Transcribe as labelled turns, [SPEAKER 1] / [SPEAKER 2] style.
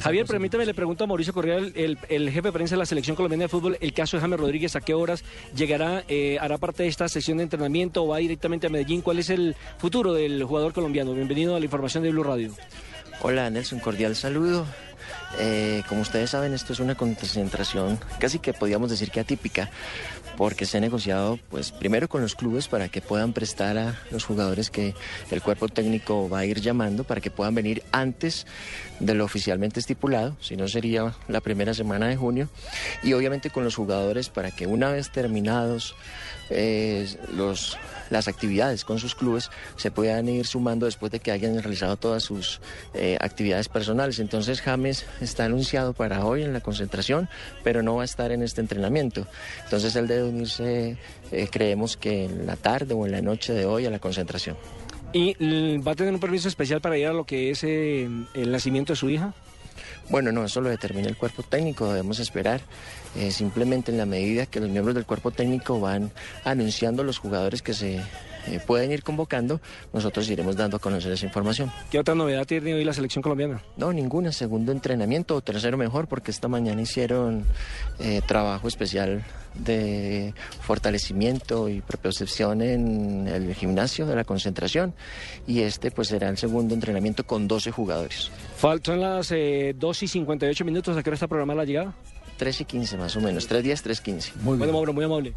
[SPEAKER 1] Javier, permítame, le pregunto a Mauricio Correa, el, el, el, jefe de prensa de la selección colombiana de fútbol, el caso de James Rodríguez, ¿a qué horas llegará? Eh, ¿Hará parte de esta sesión de entrenamiento o va directamente a Medellín? ¿Cuál es el futuro del jugador colombiano? Bienvenido a la información de Blue Radio.
[SPEAKER 2] Hola Nelson, cordial saludo. Eh, como ustedes saben, esto es una concentración casi que podríamos decir que atípica, porque se ha negociado, pues, primero con los clubes para que puedan prestar a los jugadores que el cuerpo técnico va a ir llamando para que puedan venir antes de lo oficialmente estipulado, si no sería la primera semana de junio, y obviamente con los jugadores para que una vez terminados eh, los las actividades con sus clubes se puedan ir sumando después de que hayan realizado todas sus eh, actividades personales. Entonces James está anunciado para hoy en la concentración, pero no va a estar en este entrenamiento. Entonces él debe unirse, eh, creemos que en la tarde o en la noche de hoy a la concentración.
[SPEAKER 1] ¿Y va a tener un permiso especial para ir a lo que es eh, el nacimiento de su hija?
[SPEAKER 2] Bueno, no, eso lo determina el cuerpo técnico, debemos esperar. Eh, simplemente en la medida que los miembros del cuerpo técnico van anunciando los jugadores que se eh, pueden ir convocando, nosotros iremos dando a conocer esa información.
[SPEAKER 1] ¿Qué otra novedad tiene hoy la selección colombiana?
[SPEAKER 2] No, ninguna. Segundo entrenamiento o tercero mejor, porque esta mañana hicieron eh, trabajo especial de fortalecimiento y propiocepción en el gimnasio de la concentración y este pues será el segundo entrenamiento con 12 jugadores.
[SPEAKER 1] Faltan las eh, 2 y 58 minutos, ¿a qué hora está programada la llegada?
[SPEAKER 2] 3 y 15 más o menos, 3 días, 3 15.
[SPEAKER 1] Muy bien. Bueno, muy amable.